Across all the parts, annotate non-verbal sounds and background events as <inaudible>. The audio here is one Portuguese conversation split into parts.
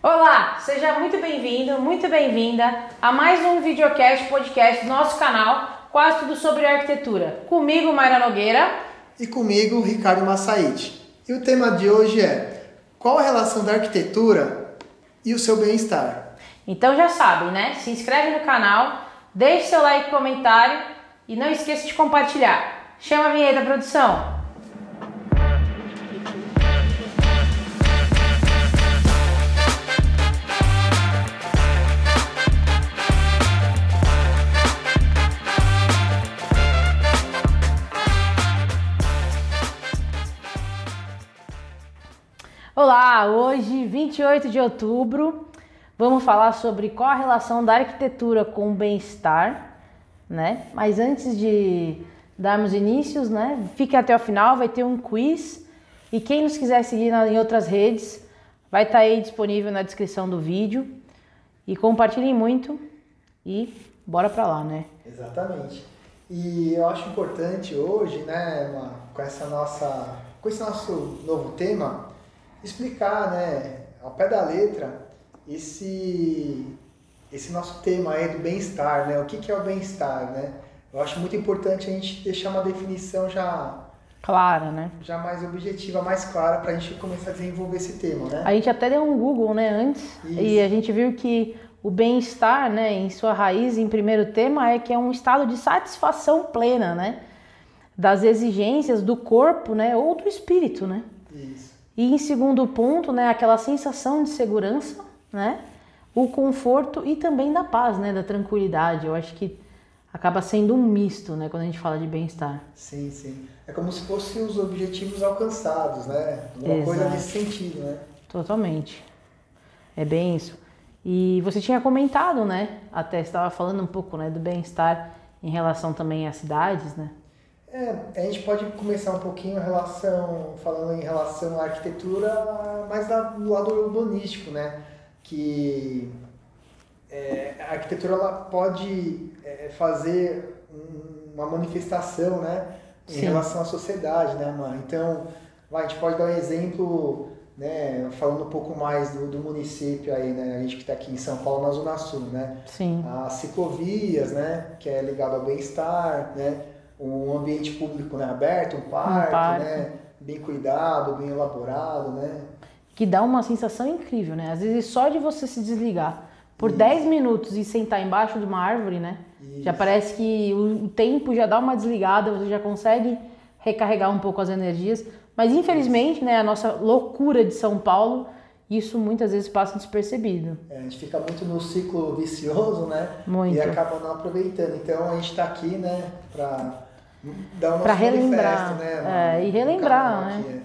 Olá, seja muito bem-vindo, muito bem-vinda a mais um videocast podcast do nosso canal, quase tudo sobre arquitetura. Comigo, Mayra Nogueira. E comigo, Ricardo Massaite. E o tema de hoje é qual a relação da arquitetura e o seu bem-estar? Então já sabem, né? Se inscreve no canal, deixe seu like e comentário e não esqueça de compartilhar. Chama a vinheta, produção! Olá, hoje, 28 de outubro, vamos falar sobre qual a relação da arquitetura com o bem-estar, né? Mas antes de darmos inícios, né? Fique até o final, vai ter um quiz e quem nos quiser seguir em outras redes, vai estar tá aí disponível na descrição do vídeo. E compartilhem muito e bora pra lá, né? Exatamente. E eu acho importante hoje, né, com essa nossa, com esse nosso novo tema, explicar, né, ao pé da letra, esse, esse nosso tema aí do bem-estar, né? O que, que é o bem-estar, né? Eu acho muito importante a gente deixar uma definição já clara, né? Já mais objetiva, mais clara para a gente começar a desenvolver esse tema, né? A gente até deu um Google, né, antes, Isso. e a gente viu que o bem-estar, né, em sua raiz, em primeiro tema, é que é um estado de satisfação plena, né? Das exigências do corpo, né, ou do espírito, né? Isso. E em segundo ponto, né, aquela sensação de segurança, né, o conforto e também da paz, né, da tranquilidade. Eu acho que acaba sendo um misto, né, quando a gente fala de bem-estar. Sim, sim. É como se fossem os objetivos alcançados, né? Uma Exato. coisa nesse sentido, né? Totalmente. É bem isso. E você tinha comentado, né? Até estava falando um pouco, né, do bem-estar em relação também às cidades, né? É, a gente pode começar um pouquinho a relação, falando em relação à arquitetura, mais do lado urbanístico, né? Que é, a arquitetura ela pode é, fazer uma manifestação, né? Em Sim. relação à sociedade, né, mano? Então, vai, a gente pode dar um exemplo, né? Falando um pouco mais do, do município aí, né? A gente que está aqui em São Paulo, na Zona Sul, né? Sim. As ciclovias, né? Que é ligado ao bem-estar, né? Um ambiente público né, aberto, um parque, um parque. Né, bem cuidado, bem elaborado, né? Que dá uma sensação incrível, né? Às vezes só de você se desligar por Isso. 10 minutos e sentar embaixo de uma árvore, né? Isso. Já parece que o tempo já dá uma desligada, você já consegue recarregar um pouco as energias. Mas infelizmente, Isso. né, a nossa loucura de São Paulo, isso muitas vezes passa despercebido. É, a gente fica muito no ciclo vicioso, né? Muito. E acaba não aproveitando. Então a gente está aqui, né, para para relembrar. né, é, e relembrar né,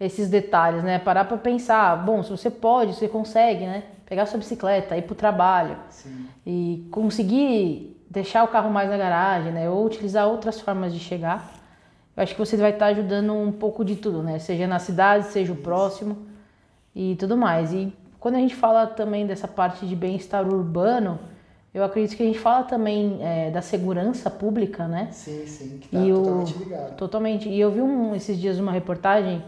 é. esses detalhes né? Parar para pensar bom se você pode você consegue né? Pegar sua bicicleta ir para o trabalho. Sim. e conseguir deixar o carro mais na garagem né? Ou utilizar outras formas de chegar. Eu acho que você vai estar ajudando um pouco de tudo né? Seja na cidade seja o próximo e tudo mais. E quando a gente fala também dessa parte de bem-estar urbano eu acredito que a gente fala também é, da segurança pública, né? Sim, sim, que tá e totalmente ligado. Totalmente. E eu vi um, esses dias uma reportagem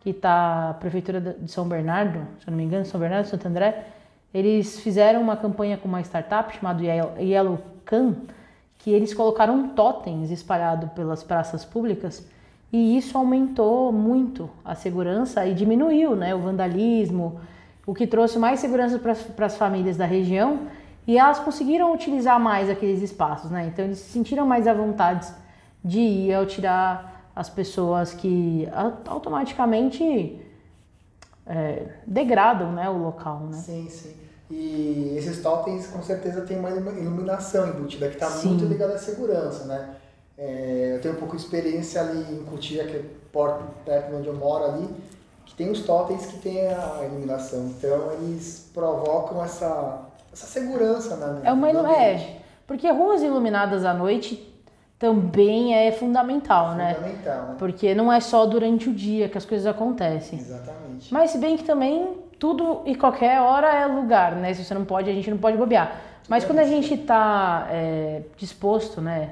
que tá a Prefeitura de São Bernardo, se eu não me engano, São Bernardo, Santo André, eles fizeram uma campanha com uma startup chamada Yellow Can, que eles colocaram totens espalhados pelas praças públicas e isso aumentou muito a segurança e diminuiu né, o vandalismo, o que trouxe mais segurança para as famílias da região e elas conseguiram utilizar mais aqueles espaços, né? Então eles se sentiram mais à vontade de ir ao tirar as pessoas que automaticamente é, degradam né, o local, né? Sim, sim. E esses totens com certeza tem uma iluminação embutida que está muito ligada à segurança, né? É, eu tenho um pouco de experiência ali em Cotia, que é perto onde eu moro ali, que tem os totens que tem a iluminação. Então eles provocam essa essa segurança na É uma é, porque ruas iluminadas à noite também é fundamental, né? Fundamental, né? Porque não é só durante o dia que as coisas acontecem. Exatamente. Mas se bem que também tudo e qualquer hora é lugar, né? Se você não pode, a gente não pode bobear. Mas é quando a gente está é, disposto, né?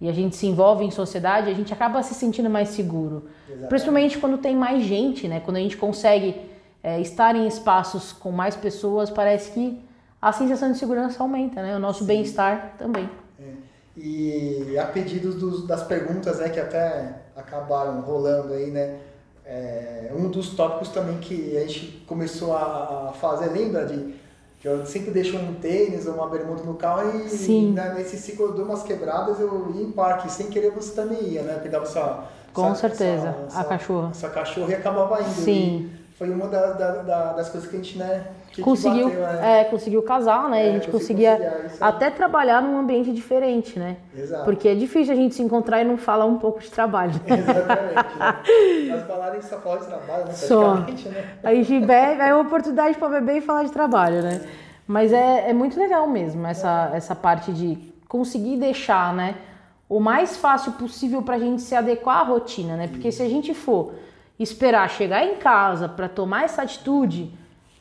E a gente se envolve em sociedade, a gente acaba se sentindo mais seguro. Exatamente. Principalmente quando tem mais gente, né? Quando a gente consegue é, estar em espaços com mais pessoas, parece que a sensação de segurança aumenta, né? O nosso bem-estar também. É. E a pedidos dos, das perguntas, né, que até acabaram rolando aí, né? É, um dos tópicos também que a gente começou a fazer, lembra de que eu sempre deixo um tênis ou uma bermuda no carro e Sim. Né, nesse ciclo eu dou umas quebradas, eu ia em parque, sem querer você também ia, né? Pegava sua. Com sua, certeza, sua, a cachorra. Sua cachorra e acabava indo. Sim. E foi uma da, da, da, das coisas que a gente, né? Que conseguiu, bateu, né? é, conseguiu casar, né? É, a gente conseguia aí. até trabalhar num ambiente diferente, né? Exato. Porque é difícil a gente se encontrar e não falar um pouco de trabalho. <laughs> Exatamente. Né? As baladas só falam de trabalho, né? Só. Né? A gente bebe, é uma oportunidade para beber e falar de trabalho, né? Mas é, é muito legal mesmo essa, essa parte de conseguir deixar, né? O mais fácil possível para a gente se adequar à rotina, né? Porque se a gente for esperar chegar em casa para tomar essa atitude,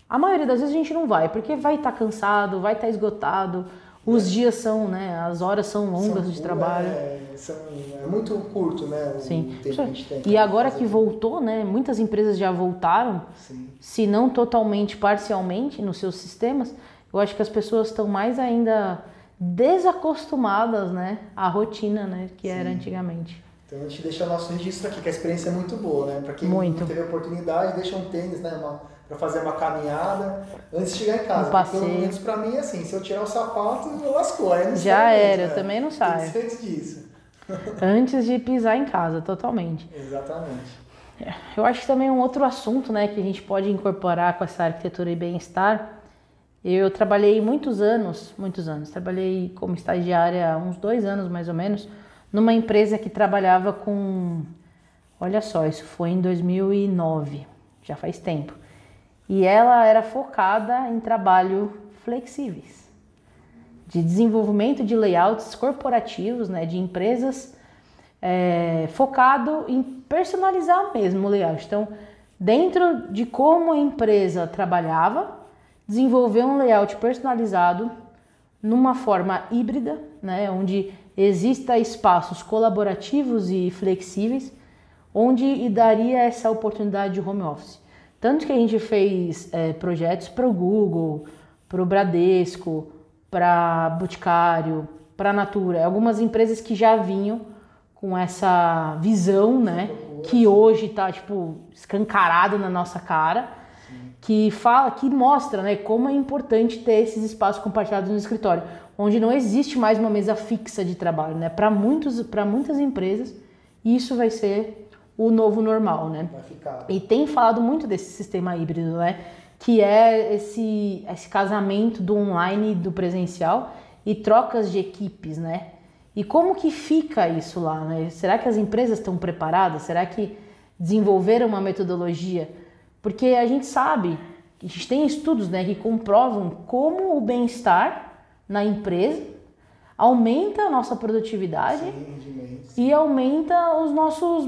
a maioria das vezes a gente não vai, porque vai estar cansado, vai estar esgotado, os dias são, né? As horas são longas São- de trabalho. É, são, é muito curto, né? O Sim. tempo que a gente tem. E agora que voltou, né? Muitas empresas já voltaram, Sim. se não totalmente, parcialmente nos seus sistemas, eu acho que as pessoas estão mais ainda desacostumadas, né, à rotina, né, que era antigamente. Então a gente deixa o nosso registro aqui, que a experiência é muito boa, né? Pra quem Muito. não teve oportunidade, deixa um tênis, né? Uma, pra fazer uma caminhada antes de chegar em casa. Um Porque Pelo passeio. menos pra mim é assim, se eu tirar o sapato, eu lascou. Aí Já mesmo, era, eu né? também não saio. antes disso. <laughs> Antes de pisar em casa, totalmente. Exatamente. Eu acho que também um outro assunto, né, que a gente pode incorporar com essa arquitetura e bem-estar. Eu trabalhei muitos anos, muitos anos. Trabalhei como estagiária há uns dois anos mais ou menos, numa empresa que trabalhava com, olha só, isso foi em 2009, já faz tempo. E ela era focada em trabalho flexíveis, de desenvolvimento de layouts corporativos, né, de empresas é, focado em personalizar mesmo o layout. Então, dentro de como a empresa trabalhava, desenvolver um layout personalizado numa forma híbrida, né, onde exista espaços colaborativos e flexíveis, onde daria essa oportunidade de home office. Tanto que a gente fez é, projetos para o Google, para o Bradesco, para Boticário, para a Natura, algumas empresas que já vinham com essa visão, né, que hoje está tipo escancarado na nossa cara, que fala, que mostra, né, como é importante ter esses espaços compartilhados no escritório, onde não existe mais uma mesa fixa de trabalho, né? Para muitos, para muitas empresas, isso vai ser o novo normal, né? Vai ficar. E tem falado muito desse sistema híbrido, né? Que é esse, esse casamento do online e do presencial e trocas de equipes, né? E como que fica isso lá, né? Será que as empresas estão preparadas? Será que desenvolveram uma metodologia? Porque a gente sabe, a gente tem estudos, né, que comprovam como o bem-estar na empresa aumenta a nossa produtividade Sim, e aumenta os nossos,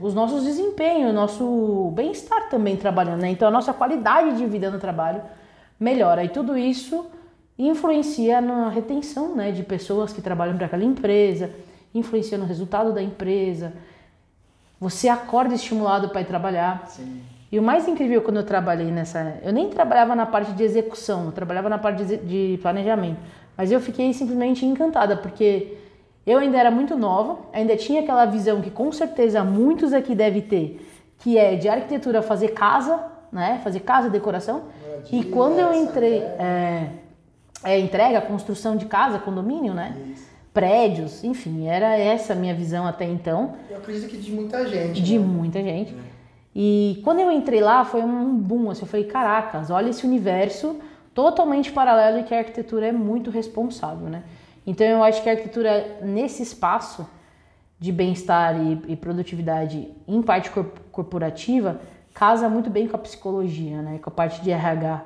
os nossos desempenhos, o nosso bem-estar também trabalhando, né? Então a nossa qualidade de vida no trabalho melhora e tudo isso influencia na retenção, né, de pessoas que trabalham para aquela empresa, influencia no resultado da empresa. Você acorda estimulado para ir trabalhar. Sim. E o mais incrível quando eu trabalhei nessa. Eu nem trabalhava na parte de execução, eu trabalhava na parte de planejamento. Mas eu fiquei simplesmente encantada, porque eu ainda era muito nova, ainda tinha aquela visão que com certeza muitos aqui devem ter, que é de arquitetura fazer casa, né? Fazer casa, decoração. E quando eu entrei. É, é entrega, construção de casa, condomínio, né? Isso. Prédios, enfim, era essa a minha visão até então Eu acredito que de muita gente. de né? muita gente. E quando eu entrei lá, foi um boom. Assim, eu falei, caracas, olha esse universo totalmente paralelo e que a arquitetura é muito responsável, né? Então eu acho que a arquitetura nesse espaço de bem-estar e, e produtividade em parte cor- corporativa casa muito bem com a psicologia, né? Com a parte de RH.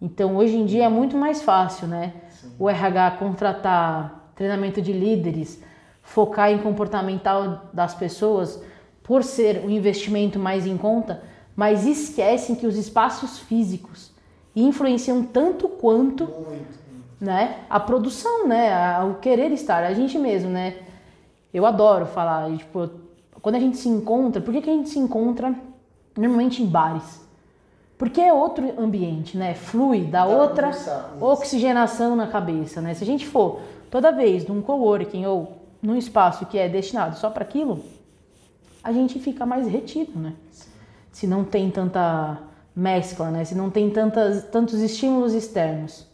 Então hoje em dia é muito mais fácil, né? O RH contratar treinamento de líderes, focar em comportamental das pessoas por ser um investimento mais em conta, mas esquecem que os espaços físicos influenciam tanto quanto Muito. né, a produção, né, a- o querer estar, a gente mesmo, né. Eu adoro falar, e, tipo, quando a gente se encontra, por que, que a gente se encontra normalmente em bares? Porque é outro ambiente, né? Flui, dá, outra oxigenação na cabeça, né? Se a gente for toda vez num coworking ou num espaço que é destinado só para aquilo, a gente fica mais retido, né? Se não tem tanta mescla, né? Se não tem tantas, tantos estímulos externos.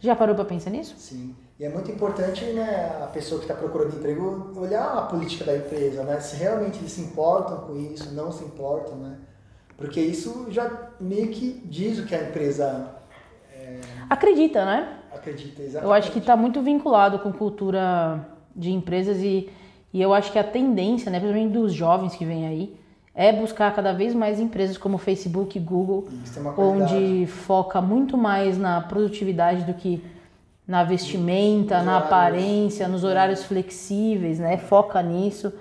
Já parou para pensar nisso? Sim. E é muito importante, né, a pessoa que está procurando emprego olhar a política da empresa, né? Se realmente eles se importam com isso, não se importam, né? Porque isso já meio que diz o que a empresa Acredita, né? acredita exatamente. Eu acho que está muito vinculado com cultura de empresas e, e eu acho que a tendência, né, principalmente dos jovens que vêm aí, é buscar cada vez mais empresas como Facebook, Google, qualidade. onde foca muito mais na produtividade do que na vestimenta, Nos na horários. aparência, nos horários flexíveis, né? Foca nisso,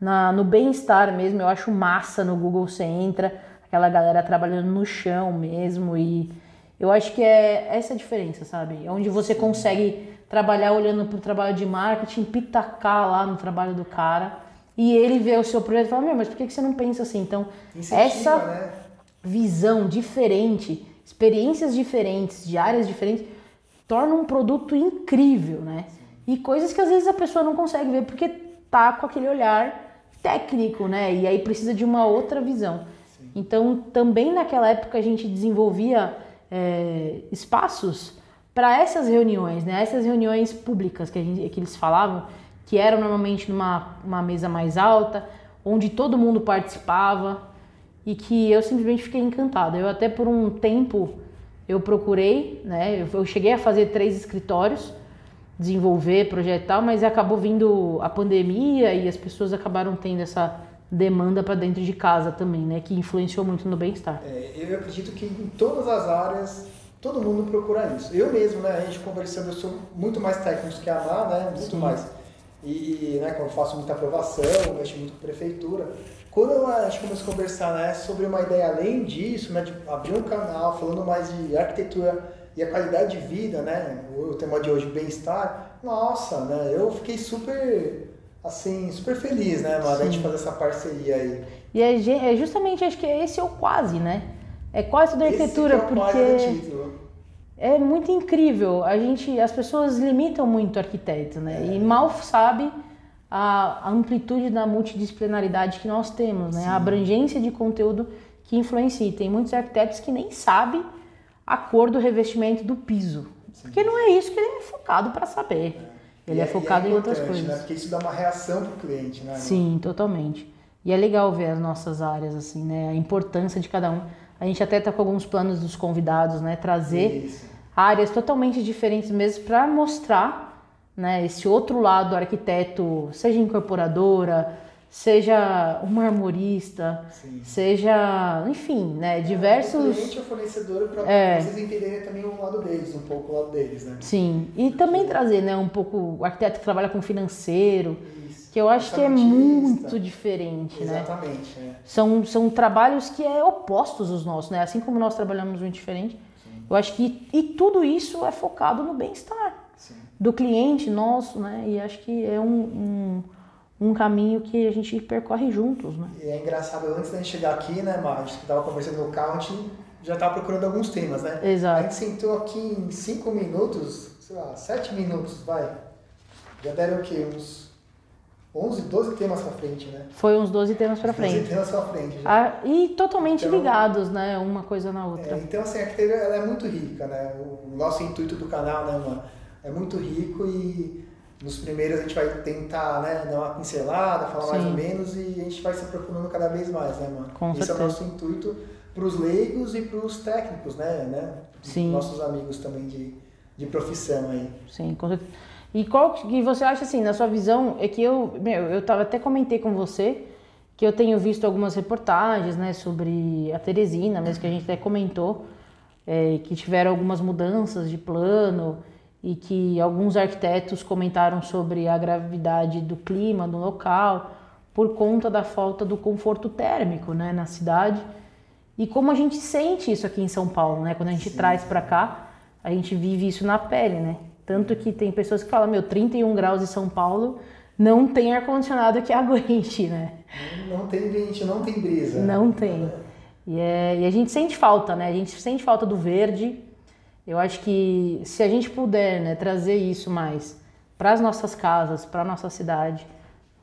na, no bem-estar mesmo. Eu acho massa no Google você entra, aquela galera trabalhando no chão mesmo e eu acho que é essa a diferença, sabe? É Onde você consegue trabalhar olhando para o trabalho de marketing, pitacar lá no trabalho do cara e ele vê o seu projeto e fala, meu, mas por que você não pensa assim? Então, Incentiva, essa né? visão diferente, experiências diferentes, de áreas diferentes, torna um produto incrível, né? E coisas que às vezes a pessoa não consegue ver porque tá com aquele olhar técnico, né? E aí precisa de uma outra visão. Então, também naquela época a gente desenvolvia é, espaços para essas reuniões, né? Essas reuniões públicas que, a gente, que eles falavam, que eram normalmente numa uma mesa mais alta, onde todo mundo participava e que eu simplesmente fiquei encantada. Eu até por um tempo eu procurei, né? Eu, eu cheguei a fazer três escritórios, desenvolver, projetar, mas acabou vindo a pandemia e as pessoas acabaram tendo essa demanda para dentro de casa também, né? Que influenciou muito no bem-estar. É, eu acredito que em todas as áreas todo mundo procura isso. Eu mesmo, né, a gente conversando, eu sou muito mais técnico que a Ana, né, muito Sim. mais. E, né, eu faço muita aprovação, mexo muito com prefeitura. Quando a gente começou a conversar, né, sobre uma ideia além disso, né, de abrir um canal falando mais de arquitetura e a qualidade de vida, né, o tema de hoje, bem-estar, nossa, né, eu fiquei super, assim, super feliz, né, mano, a gente fazer essa parceria aí. E é, é justamente, acho que esse é o quase, né? É quase da Esse arquitetura, que é o porque do título. É muito incrível. A gente, as pessoas limitam muito o arquiteto, né? E mal sabe a, amplitude da multidisciplinaridade que nós temos, né? A abrangência de conteúdo que influencia. E Tem muitos arquitetos que nem sabem a cor do revestimento do piso, porque não é isso que ele é focado para saber. Ele E é, focado e em outras importante, coisas. Né? Porque isso dá uma reação pro cliente, né? Sim, totalmente. E é legal ver as nossas áreas, assim, né? A importância de cada um. A gente até tá com alguns planos dos convidados, né? Trazer Isso. áreas totalmente diferentes mesmo para mostrar, né? Esse outro lado do arquiteto, seja incorporadora, seja um marmorista, Sim. seja, enfim, né? O Diversos. cliente é o fornecedor para É. vocês entenderem também o lado deles, um pouco o lado deles, né? Sim. E também trazer, né? Um pouco o arquiteto que trabalha com financeiro, Isso. Que eu acho que é muito diferente, né? Exatamente, né? São, são trabalhos que é opostos os nossos, né? Assim como nós trabalhamos muito diferente. Eu acho que e tudo isso é focado no bem-estar Sim. do cliente nosso, né? E acho que é um, um, um caminho que a gente percorre juntos, né? E é engraçado, antes da gente chegar aqui, né, Mar, a gente tava conversando no carro, a gente já tava procurando alguns temas, né? A Exato. gente sentou aqui em cinco minutos, sei lá, sete minutos, vai. Já deram o quê? Uns 11, 12 temas pra frente, né? Foi uns 12 temas pra 12 frente. temas pra frente. Ah, e totalmente Então- ligados, né? Uma coisa na outra. É, então, assim, a arquitetura ela é muito rica, né? O nosso intuito do canal, né, mano, é muito rico e nos primeiros a gente vai tentar, né, dar uma pincelada, falar mais Sim. ou menos e a gente vai se aprofundando cada vez mais, né, mano? Com Esse certeza. é o nosso intuito para os leigos e para os técnicos, né, né? Sim. Nossos amigos também de, de profissão aí. Sim, com certeza. E qual que você acha assim, na sua visão, é que eu, meu, eu tava até comentei com você que eu tenho visto algumas reportagens, né, sobre a Teresina, mesmo que a gente até comentou, é, que tiveram algumas mudanças de plano e que alguns arquitetos comentaram sobre a gravidade do clima no local por conta da falta do conforto térmico, né, na cidade. E como a gente sente isso aqui em São Paulo, né? Quando a gente traz pra cá, a gente vive isso na pele, né? Tanto que tem pessoas que falam, meu, 31 graus em São Paulo não tem ar-condicionado que <laughs> aguente, né? Não tem vento, não tem brisa. Não tem. E, é, e a gente sente falta, né? A gente sente falta do verde. Eu acho que se a gente puder né, trazer isso mais para as nossas casas, para a nossa cidade,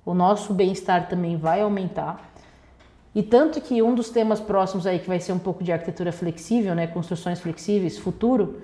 o nosso bem-estar também vai aumentar. E tanto que um dos temas próximos aí, que vai ser um pouco de arquitetura flexível, né, construções flexíveis, futuro,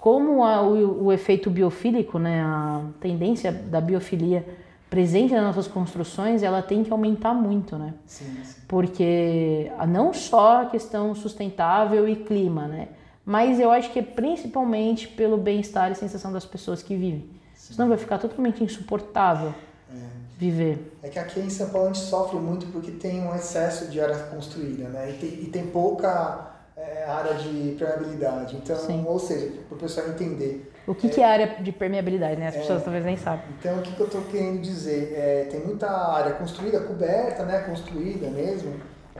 como a, o, o, efeito biofílico, né, a tendência da biofilia presente nas nossas construções, ela tem que aumentar muito, né? Sim, sim. Porque não só a questão sustentável e clima, né? Mas eu acho que é principalmente pelo bem-estar e sensação das pessoas que vivem. Sim. Senão vai ficar totalmente insuportável é. viver. É que aqui em São Paulo a gente sofre muito porque tem um excesso de área construída, né? E tem, e tem pouca é, área de permeabilidade. Então, Sim. ou seja, para o pessoal entender. O que é, que é área de permeabilidade, né? As é, pessoas talvez nem sabem. Então, o que, que eu estou querendo dizer? É, tem muita área construída, coberta, né? Construída mesmo.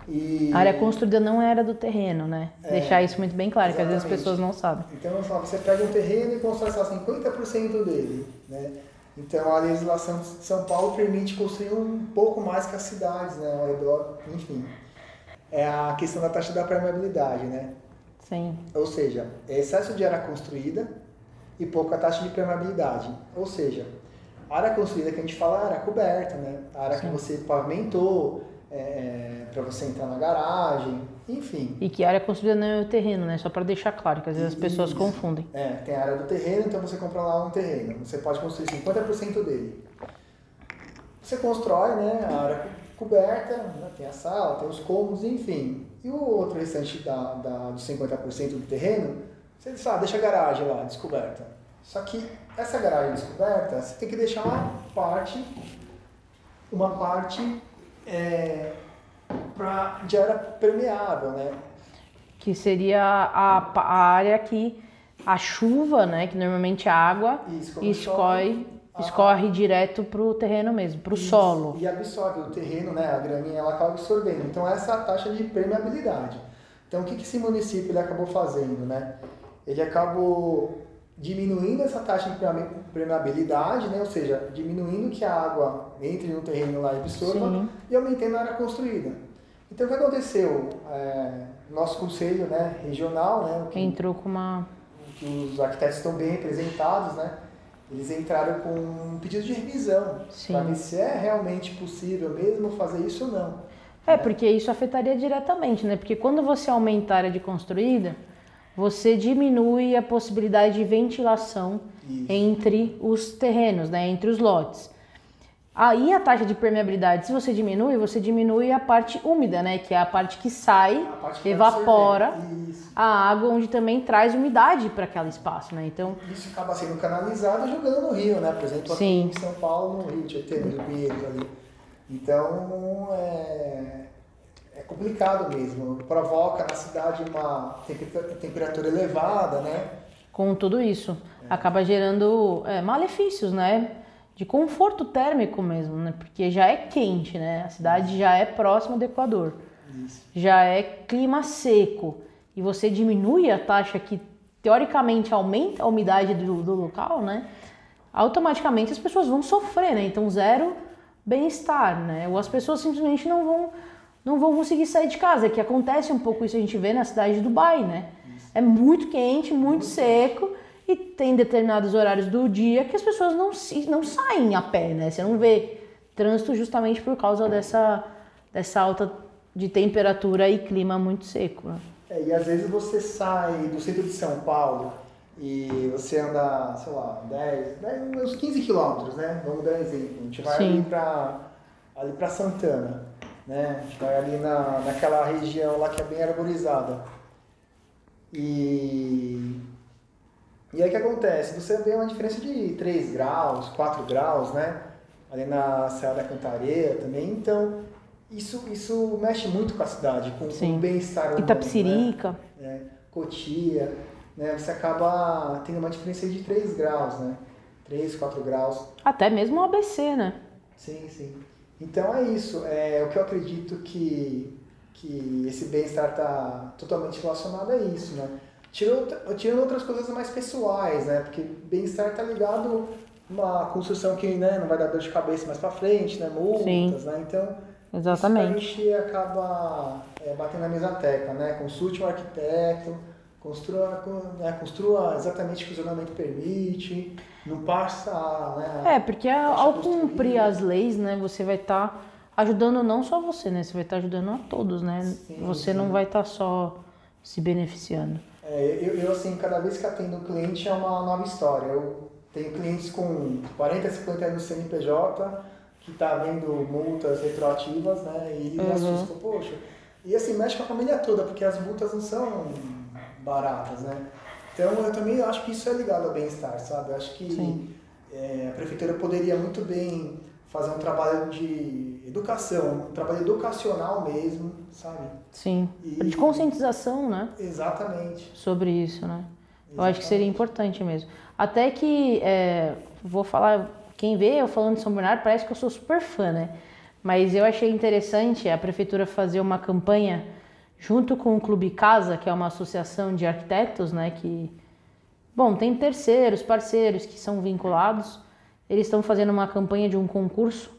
E... A área construída não é era do terreno, né? É, Deixar isso muito bem claro, exatamente. que às vezes as pessoas não sabem. Então, você pega um terreno e constrói só 50% dele, né? Então, a legislação de São Paulo permite construir um pouco mais que as cidades, né? Ao redor, enfim é a questão da taxa da permeabilidade, né? Sim. Ou seja, é excesso de área construída e pouca taxa de permeabilidade. Ou seja, a área construída que a gente fala é a área coberta, né? A área Sim. que você pavimentou, é, é para você entrar na garagem, enfim. E que área construída não é o terreno, né? Só para deixar claro, que às vezes as pessoas confundem. É, tem a área do terreno, então você compra lá um terreno. Você pode construir 50% dele. Você constrói, né, a área coberta, né? tem a sala, tem os cômodos, enfim. E o outro restante da, da, dos 50% do terreno, você diz, ah, deixa a garagem lá, descoberta. Só que essa garagem descoberta, você tem que deixar uma parte, uma parte é, pra, de área permeável, né? Que seria a, a área que a chuva, né, que normalmente é água, escorre escorre ah. direto para o terreno mesmo, para o solo. E absorve o terreno, né? A graninha ela acaba absorvendo. Então essa é a taxa de permeabilidade. Então o que, que esse município ele acabou fazendo, né? Ele acabou diminuindo essa taxa de permeabilidade, né? Ou seja, diminuindo que a água entre no terreno lá e absorva Sim. e aumentando a área construída. Então o que aconteceu? É, nosso conselho, né, regional, né? Que, Entrou com uma que os arquitetos estão bem representados, né? Eles entraram com um pedido de revisão para ver se é realmente possível mesmo fazer isso ou não. É, porque isso afetaria diretamente, né? Porque quando você aumenta a área de construída, você diminui a possibilidade de ventilação isso. entre os terrenos, né? Entre os lotes. Aí a taxa de permeabilidade, se você diminui, você diminui a parte úmida, né? Que é a parte que sai, parte evapora a água, onde também traz umidade para aquele espaço, né? Então isso acaba sendo canalizado jogando no rio, né? Por exemplo, aqui Sim. em São Paulo, no Rio Tietê, no Pinheiros ali. Então é, é complicado mesmo. Provoca na cidade uma temperatura elevada, né? Com tudo isso, é. acaba gerando é, malefícios, né? De conforto térmico mesmo, né? Porque já é quente, né? A cidade já é próxima do Equador. Isso. Já é clima seco. E você diminui a taxa que teoricamente aumenta a umidade do, do local, né? Automaticamente as pessoas vão sofrer, né? Então zero bem-estar, né? Ou as pessoas simplesmente não vão não vão conseguir sair de casa, que acontece um pouco isso a gente vê na cidade de Dubai, né? Isso. É muito quente, muito, muito seco. Quente e tem determinados horários do dia que as pessoas não, não saem a pé, né? Você não vê trânsito justamente por causa dessa, dessa alta de temperatura e clima muito seco. Né? É, e às vezes você sai do centro de São Paulo e você anda, sei lá, 10, 10 uns 15 quilômetros, né? Vamos dar um exemplo. A gente vai Sim. ali para ali pra Santana, né? A gente vai ali na, naquela região lá que é bem arborizada. E e aí o que acontece? Você vê uma diferença de 3 graus, 4 graus, né? Ali na Serra da Cantareira também. Então, isso, isso mexe muito com a cidade, com, com o bem-estar humano. Itapsirica. Né? É, Cotia. Né? Você acaba tendo uma diferença de 3 graus, né? 3, 4 graus. Até mesmo o ABC, né? Sim, sim. Então é isso. É o que eu acredito que, que esse bem-estar está totalmente relacionado a isso, né? Tirando, tirando outras coisas mais pessoais, né? Porque bem-estar tá ligado uma construção que né, não vai dar dor de cabeça mais para frente, né? Multas, Sim. né? Então, Exatamente. a gente acaba é, batendo na mesma tecla, né? Consulte um arquiteto, construa, né, construa exatamente o que o zonamento permite, não passa. Né, é, porque ao cumprir as leis, né, você vai estar tá ajudando não só você, né? Você vai estar tá ajudando a todos, né? Sim, você sim. não vai estar tá só se beneficiando. É, eu, eu, assim, cada vez que atendo um cliente é uma nova história. Eu tenho clientes com 40, 50 anos CNPJ que tá vendo multas retroativas, né? E uhum. assusta, poxa. E assim, mexe com a família toda, porque as multas não são baratas, né? Então eu também acho que isso é ligado ao bem-estar, sabe? Eu acho que é, a prefeitura poderia muito bem fazer um trabalho de educação, um trabalho educacional mesmo, sabe? Sim. E... De conscientização, né? Exatamente. Sobre isso, né? Exatamente. Eu acho que seria importante mesmo. Até que, é, vou falar, quem vê eu falando de São Bernardo parece que eu sou super fã, né? Mas eu achei interessante a prefeitura fazer uma campanha junto com o Clube Casa, que é uma associação de arquitetos, né, que bom, tem terceiros, parceiros que são vinculados. Eles estão fazendo uma campanha de um concurso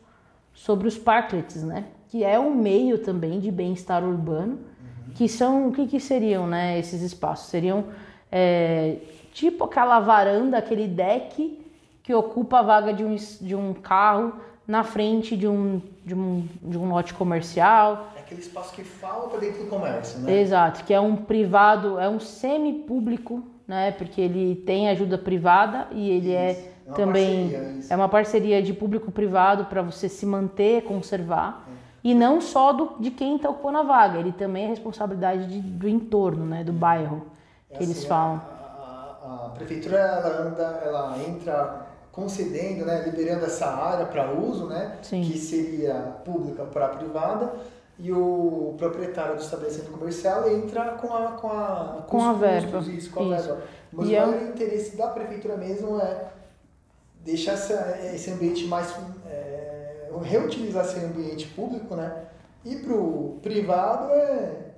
sobre os parklets, né, que é um meio também de bem-estar urbano, uhum. que são o que, que seriam, né, esses espaços? Seriam é, tipo aquela varanda, aquele deck que ocupa a vaga de um, de um carro na frente de um, de um, de um lote comercial. É aquele espaço que falta dentro do comércio, né? Exato, que é um privado, é um semi-público, né? Porque ele tem ajuda privada e ele é isso. é, é também parceria, é uma parceria de público-privado para você se manter, conservar. É. E não só do, de quem está ocupando a vaga, ele também é responsabilidade de, do entorno, né? Do bairro, é que assim, eles falam. A, a, a prefeitura ela anda, ela entra concedendo, né, liberando essa área para uso, né, Sim. que seria pública para privada, e o proprietário do estabelecimento comercial entra com a com a com, com a verba. Isso, com a verba. Mas e o maior é... interesse da prefeitura mesmo é deixar essa, esse ambiente mais é, reutilizar esse ambiente público, né? E para o privado é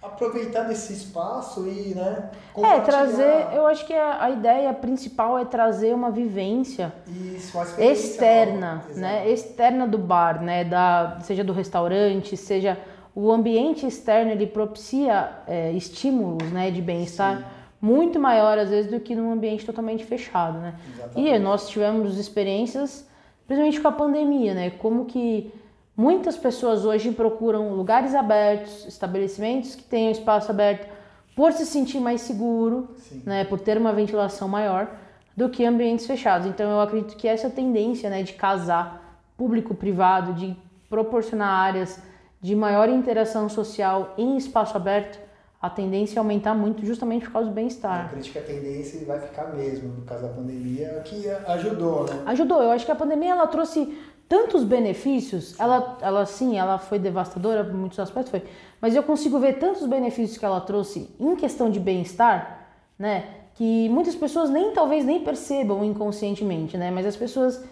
aproveitar desse espaço e, né, É, trazer, eu acho que a, a, ideia principal é trazer uma vivência Isso, uma externa, né, externa do bar, né, da, seja do restaurante, seja o ambiente externo, ele propicia é, estímulos, né, de bem-estar muito maior às vezes do que num ambiente totalmente fechado, né. Exatamente. E nós tivemos experiências, principalmente com a pandemia, né, como que Muitas pessoas hoje procuram lugares abertos, estabelecimentos que tenham espaço aberto, por se sentir mais seguro, né, por ter uma ventilação maior, do que ambientes fechados. Então eu acredito que essa tendência né, de casar público-privado, de proporcionar áreas de maior interação social em espaço aberto, a tendência é aumentar muito justamente por causa do bem-estar. Eu acredito que a tendência vai ficar mesmo, no caso da pandemia, que ajudou, né? Ajudou. Eu acho que a pandemia ela trouxe tantos benefícios, ela, ela sim, ela foi devastadora por muitos aspectos, foi, mas eu consigo ver tantos benefícios que ela trouxe em questão de bem-estar, né, que muitas pessoas nem talvez nem percebam inconscientemente, né, mas as pessoas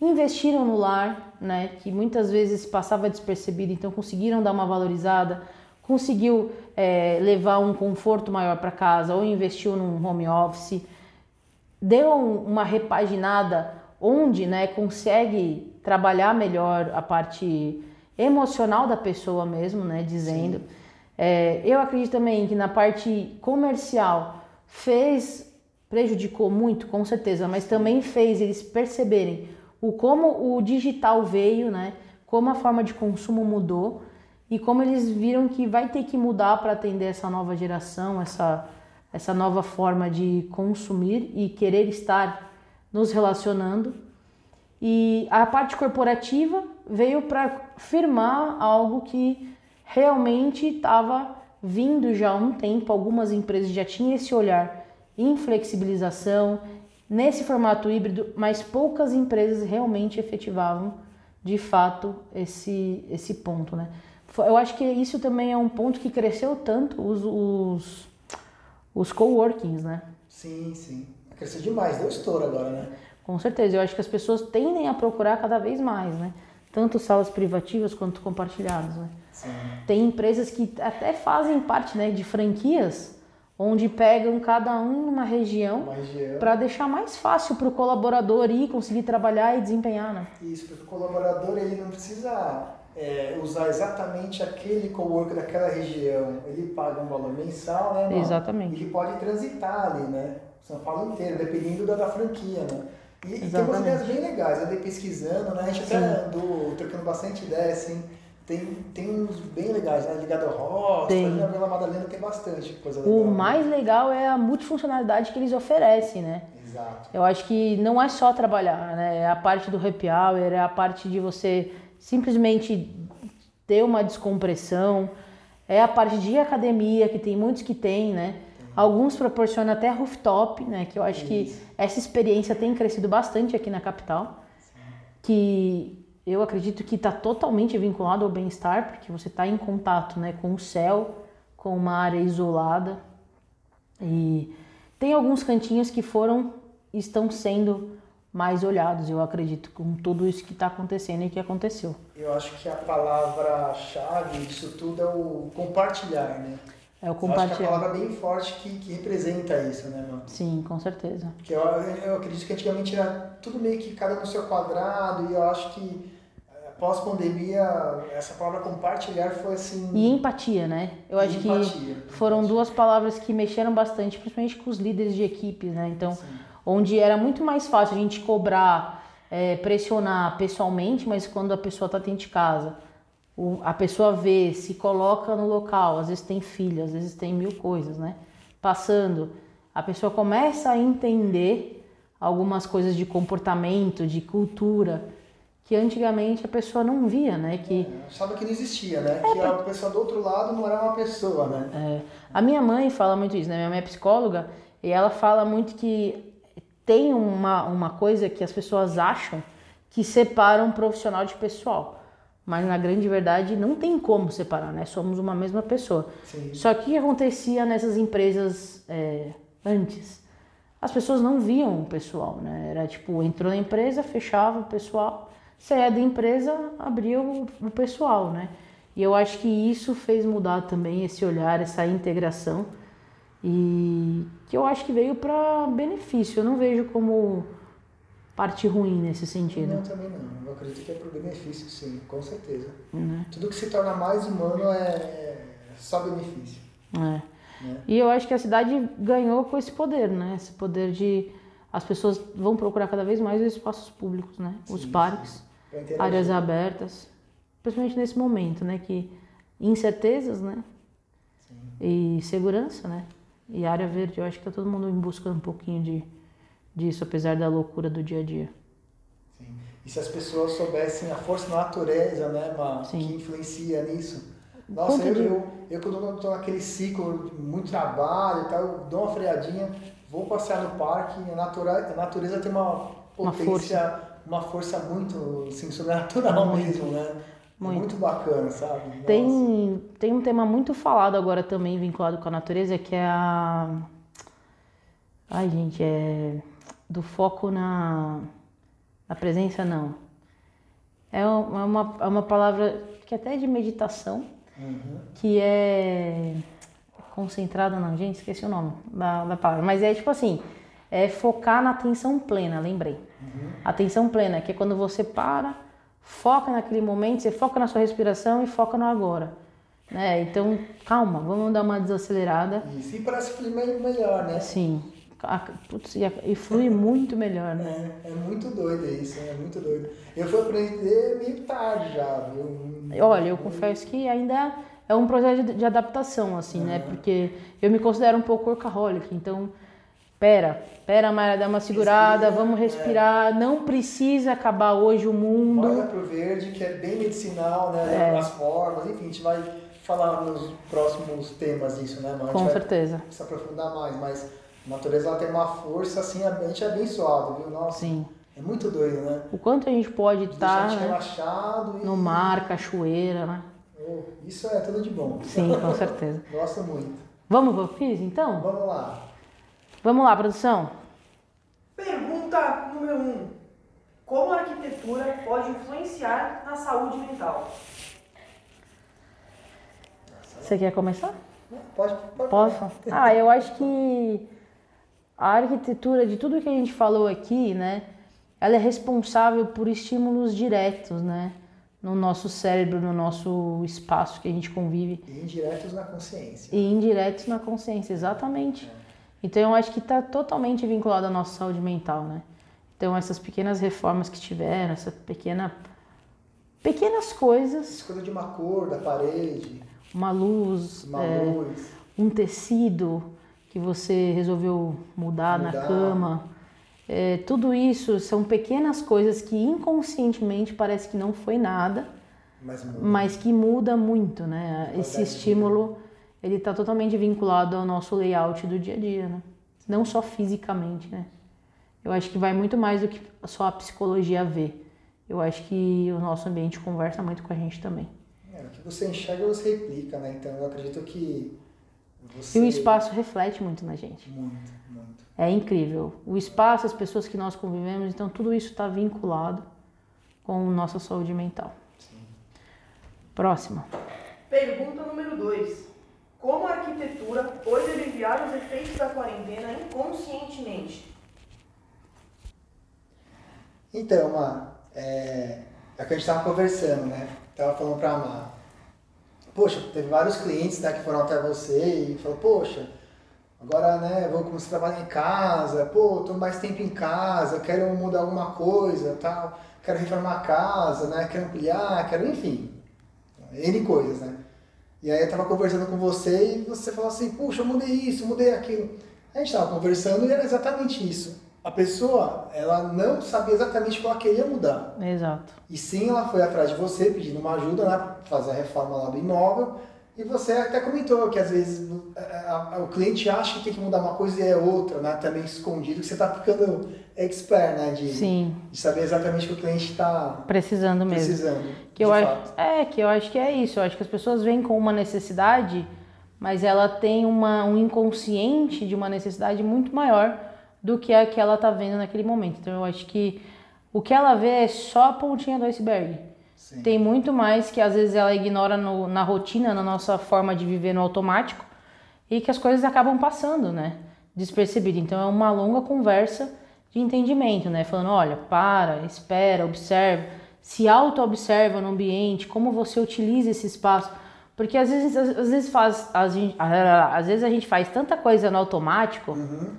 investiram no lar, né, que muitas vezes passava despercebido, então conseguiram dar uma valorizada, conseguiu é, levar um conforto maior para casa ou investiu num home office, deu uma repaginada onde, né, consegue trabalhar melhor a parte emocional da pessoa mesmo, né? Dizendo. É, eu acredito também que na parte comercial fez, prejudicou muito, com certeza, mas também fez eles perceberem o como o digital veio, né? Como a forma de consumo mudou e como eles viram que vai ter que mudar para atender essa nova geração, essa, essa nova forma de consumir e querer estar nos relacionando e a parte corporativa veio para firmar algo que realmente estava vindo já há um tempo. Algumas empresas já tinham esse olhar em flexibilização, nesse formato híbrido, mas poucas empresas realmente efetivavam de fato esse, esse ponto. Né? Eu acho que isso também é um ponto que cresceu tanto os, os, os coworkings, né? Sim, sim. Cresceu demais, deu estouro agora, né? Com certeza, eu acho que as pessoas tendem a procurar cada vez mais, né? Tanto salas privativas quanto compartilhadas, né? Sim. Tem empresas que até fazem parte né, de franquias, onde pegam cada um numa região, região. para deixar mais fácil para o colaborador ir conseguir trabalhar e desempenhar, né? Isso, porque o colaborador ele não precisa é, usar exatamente aquele coworker daquela região, ele paga um valor mensal, né? Mano? Exatamente. Ele pode transitar ali, né? São Paulo inteiro, dependendo da, da franquia, né? E, e tem umas ideias bem legais, eu andei pesquisando, né? A gente até andou trocando bastante ideia, assim. Tem, tem uns bem legais, né? Ligado ao ali na Vila Madalena tem bastante coisa legal. O mais legal é a multifuncionalidade que eles oferecem, né? Exato. Eu acho que não é só trabalhar, né? É a parte do happy hour, é a parte de você simplesmente ter uma descompressão, é a parte de academia, que tem muitos que tem, né? Alguns proporcionam até rooftop, né? Que eu acho que essa experiência tem crescido bastante aqui na capital. Que eu acredito que está totalmente vinculado ao bem-estar, porque você está em contato né, com o céu, com uma área isolada. E tem alguns cantinhos que foram estão sendo mais olhados, eu acredito, com tudo isso que está acontecendo e que aconteceu. Eu acho que a palavra-chave disso tudo é o compartilhar, né? É o Eu acho que é a compartilhar. palavra bem forte que, que representa isso, né, mano? Sim, com certeza. Porque eu, eu acredito que antigamente era tudo meio que cada no seu quadrado e eu acho que eh, pós-pandemia essa palavra compartilhar foi assim... E empatia, né? Eu acho que Empatia. foram duas palavras que mexeram bastante, principalmente com os líderes de equipes, né? Então, onde era muito mais fácil a gente cobrar, é, pressionar pessoalmente, mas quando a pessoa está dentro de casa, o- a pessoa vê, se coloca no local, às vezes tem filho, às vezes tem mil coisas, né? Passando, a pessoa começa a entender algumas coisas de comportamento, de cultura, que antigamente a pessoa não via, né? Que Eu Achava que não existia, né? É, que a pessoa do outro lado não era uma pessoa, né? É, a minha mãe fala muito isso, né? Minha mãe é psicóloga e ela fala muito que tem uma, uma coisa que as pessoas acham que separa um profissional de pessoal. Mas na grande verdade não tem como separar, né? Somos uma mesma pessoa. Sim. Só que o que acontecia nessas empresas é, antes? As pessoas não viam o pessoal, né? Era tipo, entrou na empresa, fechava o pessoal, saía da empresa, abria o, o pessoal, né? E eu acho que isso fez mudar também esse olhar, essa integração. E que eu acho que veio para benefício. Eu não vejo como parte ruim nesse sentido. Não, também não. Eu acredito que é por benefício, sim, com certeza. Né? Tudo que se torna mais humano é, é só benefício. É. Né? E eu acho que a cidade ganhou com esse poder, né? Esse poder de as pessoas vão procurar cada vez mais os espaços públicos, né? Os Sim, parques, Pra interagir. áreas abertas, principalmente nesse momento, né? Que incertezas, né? E segurança, né? E área verde, eu acho que tá todo mundo em busca um pouquinho de disso, apesar da loucura do dia a dia. Sim. E se as pessoas soubessem a força da natureza, né, Ma, que influencia nisso. Nossa, Quanto eu, de- eu, eu quando estou naquele ciclo de muito trabalho e tal, eu dou uma freadinha, vou passear no parque, a, natura, a natureza tem uma Uma potência, uma força, muito assim, sobrenatural mesmo, né? É Muito. Muito bacana, sabe? Nossa. Tem, tem um tema muito falado agora também vinculado com a natureza, que é a. Ai, gente, é. Do foco na. Na presença, não. É uma, é uma, é uma palavra que até é de meditação, Uhum. que é. Concentrada, não, gente, esqueci o nome da, da palavra. Mas é tipo assim: é focar na atenção plena, lembrei. Atenção plena, que é quando você para, foca naquele momento, você foca na sua respiração e foca no agora. Né? Então, calma, vamos dar uma desacelerada. Isso, e parece que flui me- melhor, né? A- putz, e, flui muito melhor, né? É, é muito doido isso, é muito doido. Eu fui aprender meio tarde já, viu? Olha, eu confesso que ainda é um processo de, de adaptação, assim, né? Porque eu me considero um pouco workaholic, então, pera, pera, Mayra, dá uma segurada, Respira, vamos respirar, não precisa acabar hoje o mundo. Olha pro verde, que é bem medicinal, né? É. As formas, enfim, a gente vai falar nos próximos temas disso, né? Mas a gente Com certeza. se aprofundar mais, mas a natureza tem uma força assim, a gente é abençoado, viu? Nossa, Sim. é muito doido, né? O quanto a gente pode estar gente né, relaxado e. no mar, cachoeira, né? Oh, isso é tudo de bom. Sim, com certeza. <laughs> Gosto muito. Vamos pro quiz, então? Vamos lá. Vamos lá, produção. Pergunta número 1. Um. Como a arquitetura pode influenciar na saúde mental? Você quer começar? Pode, pode. Posso? Ah, eu acho que a arquitetura, de tudo que a gente falou aqui, né? Ela é responsável por estímulos diretos, né? no nosso cérebro, no nosso espaço que a gente convive. E indiretos na consciência. E indiretos na consciência, exatamente. Então eu acho que está totalmente vinculado à nossa saúde mental, né? Então essas pequenas reformas que tiveram, essa pequena pequenas coisas, Escolha de uma cor da parede, uma luz, uma é, luz. um tecido que você resolveu mudar, na Mudar. cama. É, tudo isso são pequenas coisas que inconscientemente parece que não foi nada, Mas muda. mas que muda muito, né? Esse estímulo, ele está totalmente vinculado ao nosso layout do dia a dia, né? Não só fisicamente, né? Eu acho que vai muito mais do que só a psicologia vê. Eu acho que o nosso ambiente conversa muito com a gente também. É, o que você enxerga, você replica, né? Então eu acredito que você... E o espaço reflete muito na gente. Muito, muito. É incrível. O espaço, as pessoas que nós convivemos, então tudo isso está vinculado com nossa saúde mental. Sim. Próximo. Pergunta número 2. Como a arquitetura pode aliviar os efeitos da quarentena inconscientemente? Então, Má, é, é o que a gente estava conversando, né? Tava falando pra Má. Poxa, teve vários clientes né, que foram até você e falou, poxa, agora né, vou começar a trabalhar em casa, pô, tô mais tempo em casa, quero mudar alguma coisa, tal, quero reformar a casa, né? Quero ampliar, quero, enfim, N coisas, né? E aí eu tava conversando com você e você falou assim, puxa, eu mudei isso, eu mudei aquilo. A gente tava conversando e era exatamente isso. A pessoa, ela não sabia exatamente o que ela queria mudar. Exato. E sim, ela foi atrás de você pedindo uma ajuda né, para fazer a reforma lá do imóvel. E você até comentou que às vezes a- a- o cliente acha que tem que mudar uma coisa e é outra, né? Também escondido, que você está ficando expert, né? De, Sim, de saber exatamente o que o cliente está precisando mesmo. precisando. Que eu acho, é, que eu acho que é isso. Eu acho que as pessoas vêm com uma necessidade, mas ela tem uma, um inconsciente de uma necessidade muito maior do que a que ela tá vendo naquele momento. Então eu acho que o que ela vê é só a pontinha do iceberg. Sim. Tem muito mais que às vezes ela ignora no- na rotina, na nossa forma de viver no automático e que as coisas acabam passando, né? Despercebido. Então é uma longa conversa de entendimento, né? Falando, olha, para, espera, observa, se auto-observa no ambiente, como você utiliza esse espaço. Porque às vezes, às, às vezes faz, gente, às vezes a gente faz tanta coisa no automático Uhum.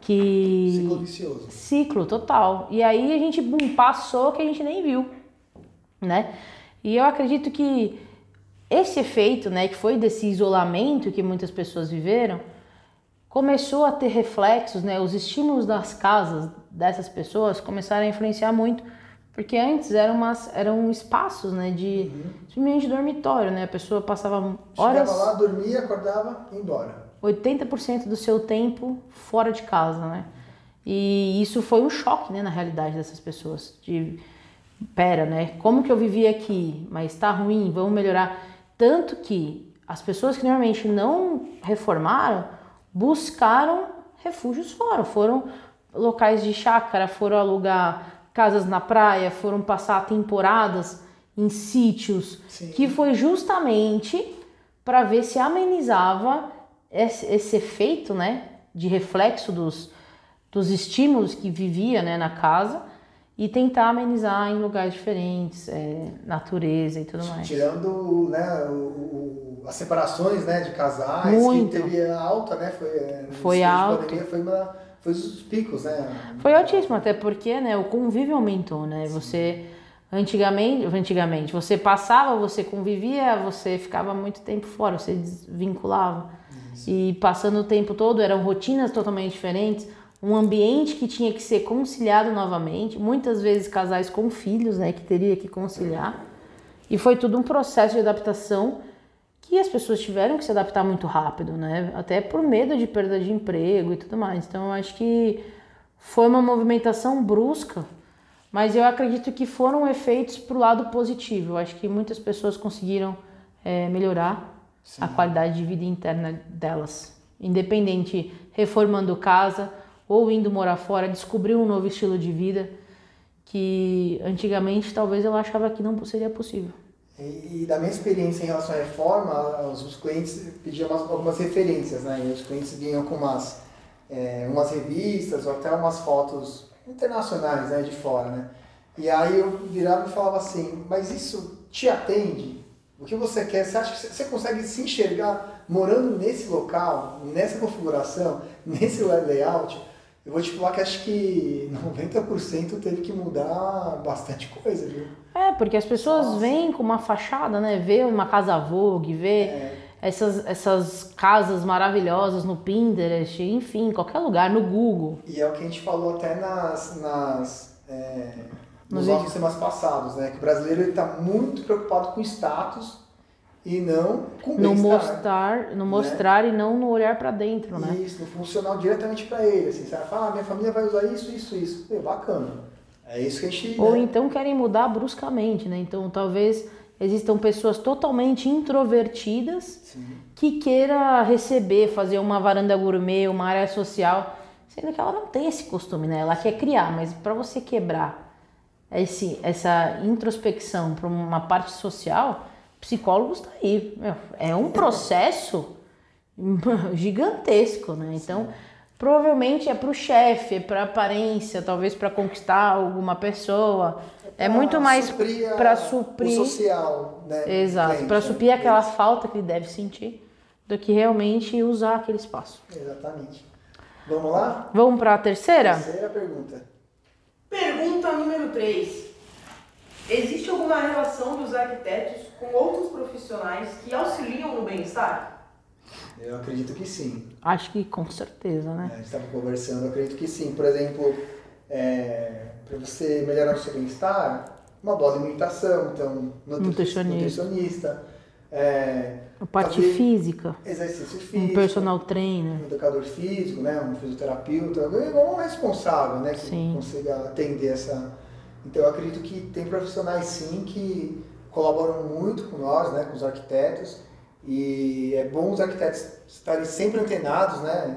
que Ciclo vicioso. ciclo total. E aí a gente bum, passou que a gente nem viu, né? E eu acredito que esse efeito, né, que foi desse isolamento que muitas pessoas viveram, começou a ter reflexos, né? Os estímulos das casas dessas pessoas começaram a influenciar muito, porque antes eram umas, eram espaços, né, de simplesmente dormitório, né? A pessoa passava horas Chegava lá, dormia, acordava e ia embora. 80% do seu tempo fora de casa, né? E isso foi um choque, né, na realidade dessas pessoas. De, pera, né? Como que eu vivi aqui? Mas tá ruim, vamos melhorar. Tanto que as pessoas que normalmente não reformaram buscaram refúgios fora, foram locais de chácara, foram alugar casas na praia, foram passar temporadas em sítios, Sim. que foi justamente para ver se amenizava esse, esse efeito, né, de reflexo dos, dos estímulos que vivia, né, na casa e tentar amenizar em lugares diferentes, é, natureza e tudo mais. Tirando né, o, o- as separações né, de casais, Muito. que teve alta, né? Foi, é, Foi alto. pandemia, foi, uma, foi os picos, né? Foi altíssimo, até porque né, o convívio aumentou, né? Você antigamente, antigamente, você passava, você convivia, você ficava muito tempo fora, você desvinculava. E passando o tempo todo eram rotinas totalmente diferentes, um ambiente que tinha que ser conciliado novamente, muitas vezes casais com filhos, né, que teria que conciliar. E foi tudo um processo de adaptação que as pessoas tiveram que se adaptar muito rápido, né? Até por medo de perda de emprego e tudo mais. Então eu acho que foi uma movimentação brusca, mas eu acredito que foram efeitos para o lado positivo. Eu acho que muitas pessoas conseguiram eh, melhorar a qualidade de vida interna delas, independente reformando casa ou indo morar fora, descobrir um novo estilo de vida que antigamente talvez eu achava que não seria possível. E, e da minha experiência em relação à reforma, os, os clientes pediam umas- algumas referências, né? E os clientes vinham com umas, é, umas revistas ou até umas fotos internacionais, né? De fora, né? E aí eu virava e falava assim, mas isso te atende? O que você quer? Você acha que você consegue se enxergar morando nesse local, nessa configuração, nesse layout? Eu vou te falar que acho que 90% teve que mudar bastante coisa, viu? É, porque as pessoas Nossa. vêm com uma fachada, né? Vê uma casa Vogue, vê é. essas, essas casas maravilhosas no Pinterest, enfim, qualquer lugar, no Google. E é o que a gente falou até nas, nas é, nos nossos temas passados, né? Que o brasileiro está muito preocupado com status e não com no mostrar, no né? mostrar e não no olhar para dentro, né? Isso, no funcional diretamente para ele, assim, você vai falar, ah, minha família vai usar isso, isso, isso, é bacana. É isso que a gente. Ou né? então querem mudar bruscamente, né? Então talvez existam pessoas totalmente introvertidas Sim. que queira receber, fazer uma varanda gourmet, uma área social, sendo que ela não tem esse costume, né? Ela quer criar, mas para você quebrar esse, essa introspecção para uma parte social, psicólogos está aí. Meu, é um processo gigantesco, né? Então, Sim. provavelmente é para o chefe, é para aparência, talvez para conquistar alguma pessoa. É, é muito mais para suprir o social, né? Exato, para suprir né? aquela falta que ele deve sentir, do que realmente usar aquele espaço. Exatamente. Vamos lá? Vamos para a terceira? Terceira pergunta. Pergunta número 3. Existe alguma relação dos arquitetos com outros profissionais que auxiliam no bem-estar? Eu acredito que sim. Acho que com certeza, né? É, a gente estava conversando, eu acredito que sim. Por exemplo, é, para você melhorar o seu bem-estar, uma boa alimentação, então nutricionista, nutricionista é, a parte física. Exercício físico. Um personal trainer. Um educador físico, né? um fisioterapeuta, um responsável, né? Que sim. consiga atender essa. Então eu acredito que tem profissionais sim que colaboram muito com nós, né? Com os arquitetos. E é bom os arquitetos estarem sempre antenados, né?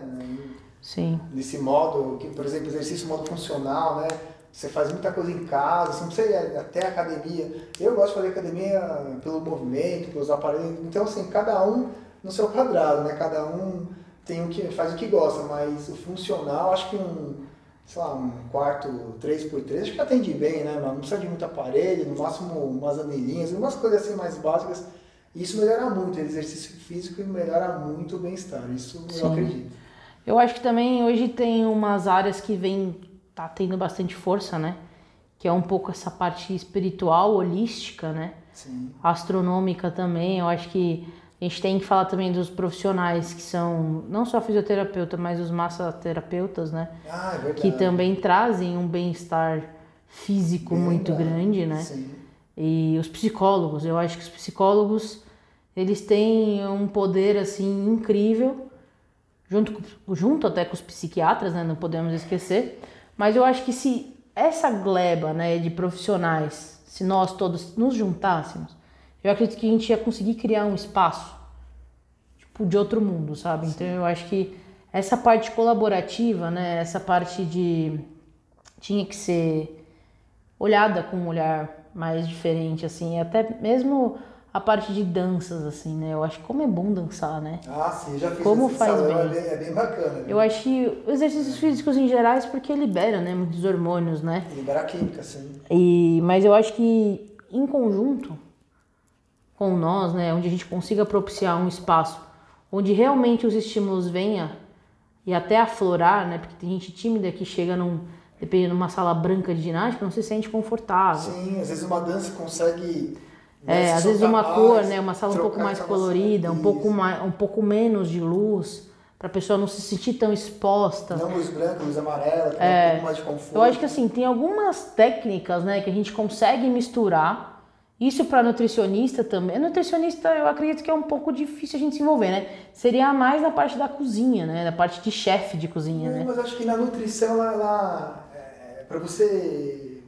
Sim. Nesse modo, que, por exemplo, exercício modo funcional, né? Você faz muita coisa em casa, você não precisa ir até a academia. Eu gosto de fazer academia pelo movimento, pelos aparelhos. Então, assim, cada um no seu quadrado, né? Cada um tem o que faz o que gosta, mas o funcional, acho que um, sei lá, um quarto 3x3, acho que atende bem, né? Não precisa de muito aparelho, no máximo umas anelhinhas, umas coisas assim mais básicas. Isso melhora muito o exercício físico e melhora muito o bem-estar. Isso Sim. eu acredito. Eu acho que também hoje tem umas áreas que vêm tá tendo bastante força, né? Que é um pouco essa parte espiritual, holística, né? Sim. Astronômica também. Eu acho que a gente tem que falar também dos profissionais que são não só fisioterapeuta, mas os massoterapeutas, né? Ah, é verdade. Que também trazem um bem-estar físico verdade. muito grande, né? Sim. E os psicólogos, eu acho que os psicólogos eles têm um poder assim incrível, junto, junto até com os psiquiatras, né? Não podemos esquecer mas eu acho que se essa gleba né, de profissionais, se nós todos nos juntássemos, eu acredito que a gente ia conseguir criar um espaço tipo, de outro mundo, sabe? Então eu acho que essa parte colaborativa, né, essa parte de tinha que ser olhada com um olhar mais diferente, assim, até mesmo a parte de danças, assim, né? Eu acho que como é bom dançar, né? Ah, sim, já fiz Como faz bem. É bem, é bem bacana. Viu? Eu acho que exercícios físicos em geral porque libera, né? Muitos hormônios, né? Libera química, sim. E, mas eu acho que em conjunto com nós, né? Onde a gente consiga propiciar um espaço onde realmente os estímulos venham e até aflorar, né? Porque tem gente tímida que chega num dependendo de uma sala branca de ginástica, não se sente confortável. Sim, às vezes uma dança consegue é, às vezes uma cor, né, uma sala um pouco mais colorida, um pouco, mais, um pouco menos de luz, para a pessoa não se sentir tão exposta. Não luz branca, luz amarela, é, um pouco mais de conforto. Eu acho que assim, tem algumas técnicas, né, que a gente consegue misturar. Isso para nutricionista também. Nutricionista, eu acredito que é um pouco difícil a gente se envolver, né? Seria mais na parte da cozinha, né? Da parte de chefe de cozinha, não, né? Mas acho que na nutrição, ela, ela é, para você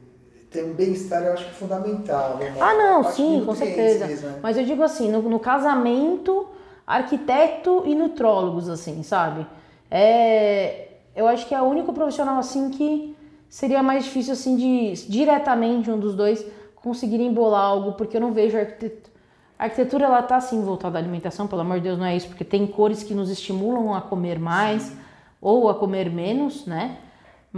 ter um bem-estar eu acho que é fundamental. Né? Ah, não, sim, com certeza. Mesmo, né? Mas eu digo assim, no, no, casamento, arquiteto e nutrólogos, assim, sabe? É, eu acho que é o único profissional assim que seria mais difícil assim de diretamente um dos dois conseguirem bolar algo, porque eu não vejo arquiteto. A arquitetura ela tá assim voltada à alimentação, pelo amor de Deus, não é isso, porque tem cores que nos estimulam a comer mais Sim. ou a comer menos, né?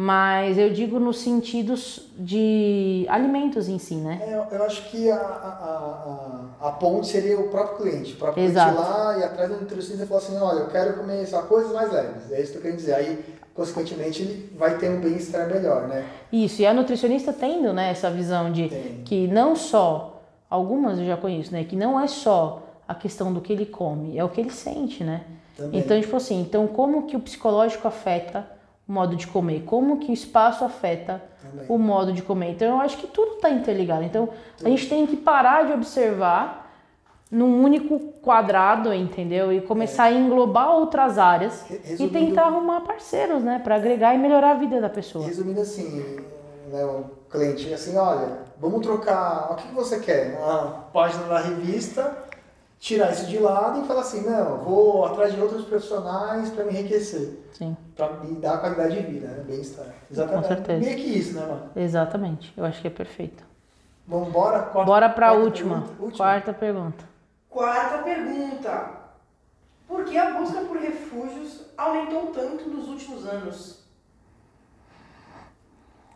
mas eu digo nos sentidos de alimentos em si, né? É, eu acho que a, a, a, a, ponte seria o próprio cliente. O próprio Exato. cliente ir lá e atrás do nutricionista e falar assim, olha, eu quero comer só coisas mais leves. É isso que eu quero dizer. Aí, consequentemente, ele vai ter um bem-estar melhor, né? Isso, e a nutricionista tendo né, essa visão de Tem. que não só, algumas eu já conheço, né? Que não é só a questão do que ele come, é o que ele sente, né? Também. Então, tipo assim, então como que o psicológico afeta o modo de comer? Como que o espaço afeta Também. o modo de comer? Então, eu acho que tudo está interligado. Então, a gente tem que parar de observar num único quadrado, entendeu? E começar a englobar outras áreas Re- e resumindo- tentar arrumar parceiros, né? Para agregar e melhorar a vida da pessoa. Resumindo assim, né, o cliente assim, olha, vamos trocar, o que você quer? Uma página da revista, tirar isso de lado e falar assim, não, vou atrás de outros profissionais para me enriquecer, Sim, para me dar qualidade de vida, né? bem-estar. Exatamente. certeza. Meio que isso, né, mano? exatamente. Eu acho que é perfeito. Vamos embora? Quarta- Bora para a? Última. Quarta pergunta. Quarta pergunta. Por que a busca por refúgios aumentou tanto nos últimos anos?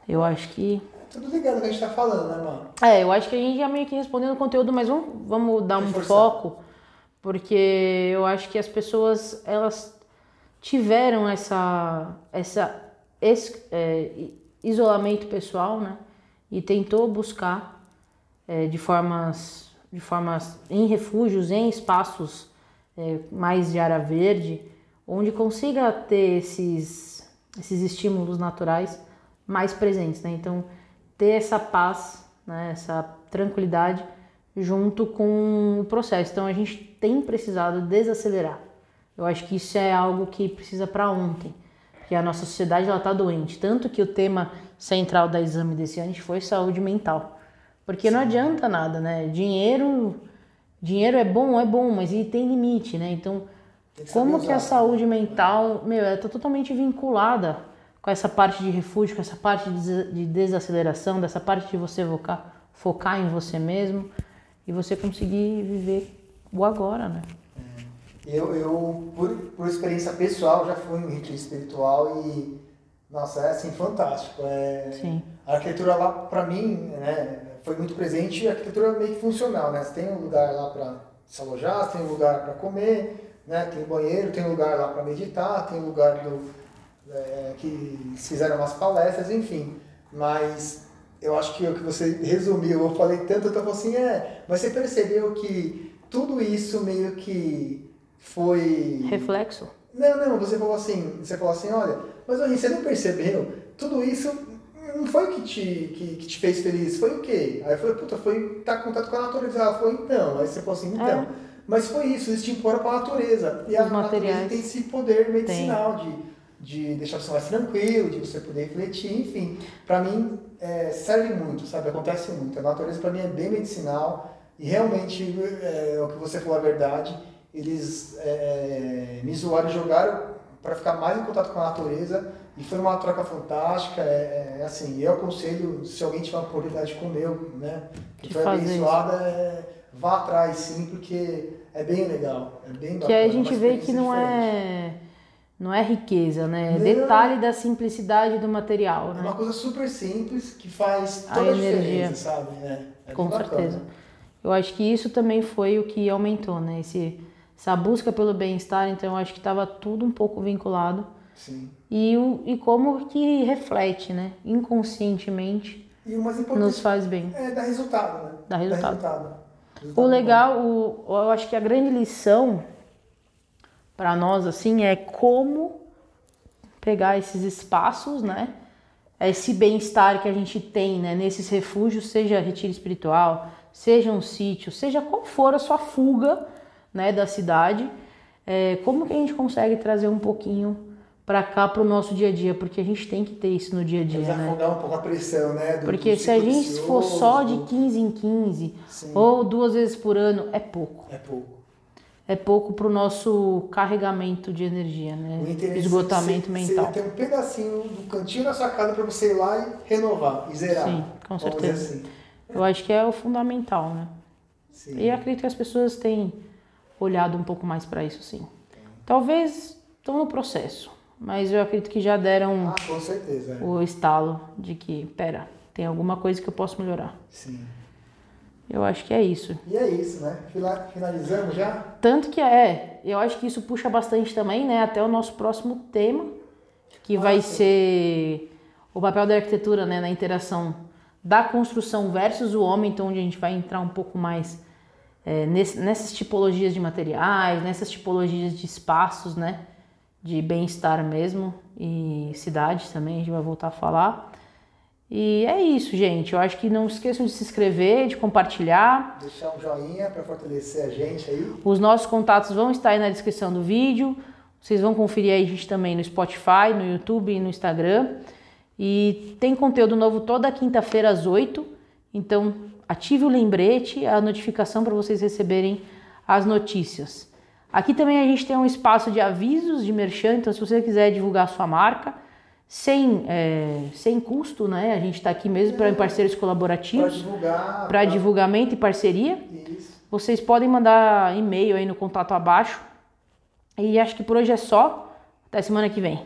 Eu acho que. É tudo ligado ao que a gente tá falando, né, mano? É, eu acho que a gente já meio que respondeu no conteúdo, mas vamos, vamos dar um Reforçar. foco, porque eu acho que as pessoas, elas tiveram essa, essa esse, é, isolamento pessoal, né? E tentou buscar é, de formas, de formas em refúgios, em espaços é, mais de área verde, onde consiga ter esses, esses estímulos naturais mais presentes, né? Então, ter essa paz, né? essa tranquilidade junto com o processo. Então, a gente tem precisado desacelerar. Eu acho que isso é algo que precisa para ontem, porque a nossa sociedade está doente. Tanto que o tema central da exame desse ano foi saúde mental. Porque não adianta nada, né? Dinheiro, dinheiro é bom, é bom, mas ele tem limite, né? Então, que como que a saúde mental, meu, ela tá totalmente vinculada com essa parte de refúgio, com essa parte de des- de desaceleração, dessa parte de você focar, focar em você mesmo e você conseguir viver o agora, né? Eu, eu por, por experiência pessoal, já fui em retiro espiritual e, nossa, é assim, fantástico. É, Sim. A arquitetura lá, pra mim, né, foi muito presente a arquitetura é meio que funcional, né? Você tem um lugar lá para se alojar, você tem um lugar para comer, né? Tem um banheiro, tem um lugar lá para meditar, tem um lugar do, é, que fizeram umas palestras, enfim. Mas eu acho que o que você resumiu, eu falei tanto, eu falando assim, é, mas você percebeu que tudo isso meio que foi... Reflexo. Não, não, você falou assim, você falou assim, olha, mas Henri, você não percebeu? Tudo isso não foi o que te, que, que te fez feliz, foi o quê? Aí eu falei, puta, foi estar em contato com a natureza. Ela falou, então. Aí você falou assim, então. É. Mas foi isso, eles te imporam para a natureza. E a natureza tem esse poder medicinal de, de deixar você mais tranquilo, de você poder refletir, enfim. Para mim, é, serve muito, sabe? Acontece muito. A natureza para mim é bem medicinal e realmente, é, o que você falou é verdade. Eles é, me zoaram e jogaram para ficar mais em contato com a natureza e foi uma troca fantástica. É, é, assim, eu aconselho, se alguém tiver uma oportunidade de comer, né? Que foi abençoada, é, vá atrás sim, porque é bem legal. É bem Que bacana. aí a gente vê que não diferente. é não é riqueza, né? É detalhe da simplicidade do material, É né? uma coisa super simples que faz A toda a, energia. diferença, sabe? É, é Com certeza. Eu acho que isso também foi o que aumentou, né? Esse, essa busca pelo bem-estar, então eu acho que estava tudo um pouco vinculado. Sim. E, o, e como que reflete, né? Inconscientemente E o mais importante nos faz bem. é dar resultado, né? Dá resultado. Resultado O legal, o, eu acho que a grande lição para nós assim é como pegar esses espaços, né? Esse bem-estar que a gente tem, né? Nesses refúgios, seja retiro espiritual, seja um sítio, seja qual for a sua fuga, né? Da cidade, é, como que a gente consegue trazer um pouquinho para cá para o nosso dia a dia, porque a gente tem que ter isso no dia a dia, né? Desafogar um pouco a pressão, né? do- Porque do se a gente for só de do- 15 em 15 Sim. ou duas vezes por ano, é pouco. É pouco. É pouco para o nosso carregamento de energia, né? Esgotamento você- mental. Você ter um pedacinho do cantinho da sua casa para você ir lá e renovar, e zerar. Sim, com certeza. assim. Eu acho que é o fundamental, né? Sim. E acredito que as pessoas têm olhado um pouco mais para isso, sim. Talvez estão no processo, mas eu acredito que já deram Ah, com certeza. é. o estalo de que, pera, tem alguma coisa que eu posso melhorar. Sim. Eu acho que é isso. E é isso, né? Finalizamos já? Tanto que é, eu acho que isso puxa bastante também, né, até o nosso próximo tema, que vai Nossa. ser o papel da arquitetura, né, na interação da construção versus o homem, então onde a gente vai entrar um pouco mais é, nesse- nessas tipologias de materiais, nessas tipologias de espaços, né, de bem-estar mesmo e cidade também, a gente vai voltar a falar. E é isso, gente. Eu acho que não esqueçam de se inscrever, de compartilhar. Deixar um joinha para fortalecer a gente aí. Os nossos contatos vão estar aí na descrição do vídeo. Vocês vão conferir aí a gente também no Spotify, no YouTube e no Instagram. E tem conteúdo novo toda quinta-feira às 8. Então, ative o lembrete, a notificação para vocês receberem as notícias. Aqui também a gente tem um espaço de avisos de merchan, então se você quiser divulgar a sua marca, sem, é, sem custo, né? A gente está aqui mesmo para parceiros Para colaborativos, divulgar. para divulgamento e parceria. Isso. Vocês podem mandar e-mail aí no contato abaixo. E acho que por hoje é só. Até semana que vem.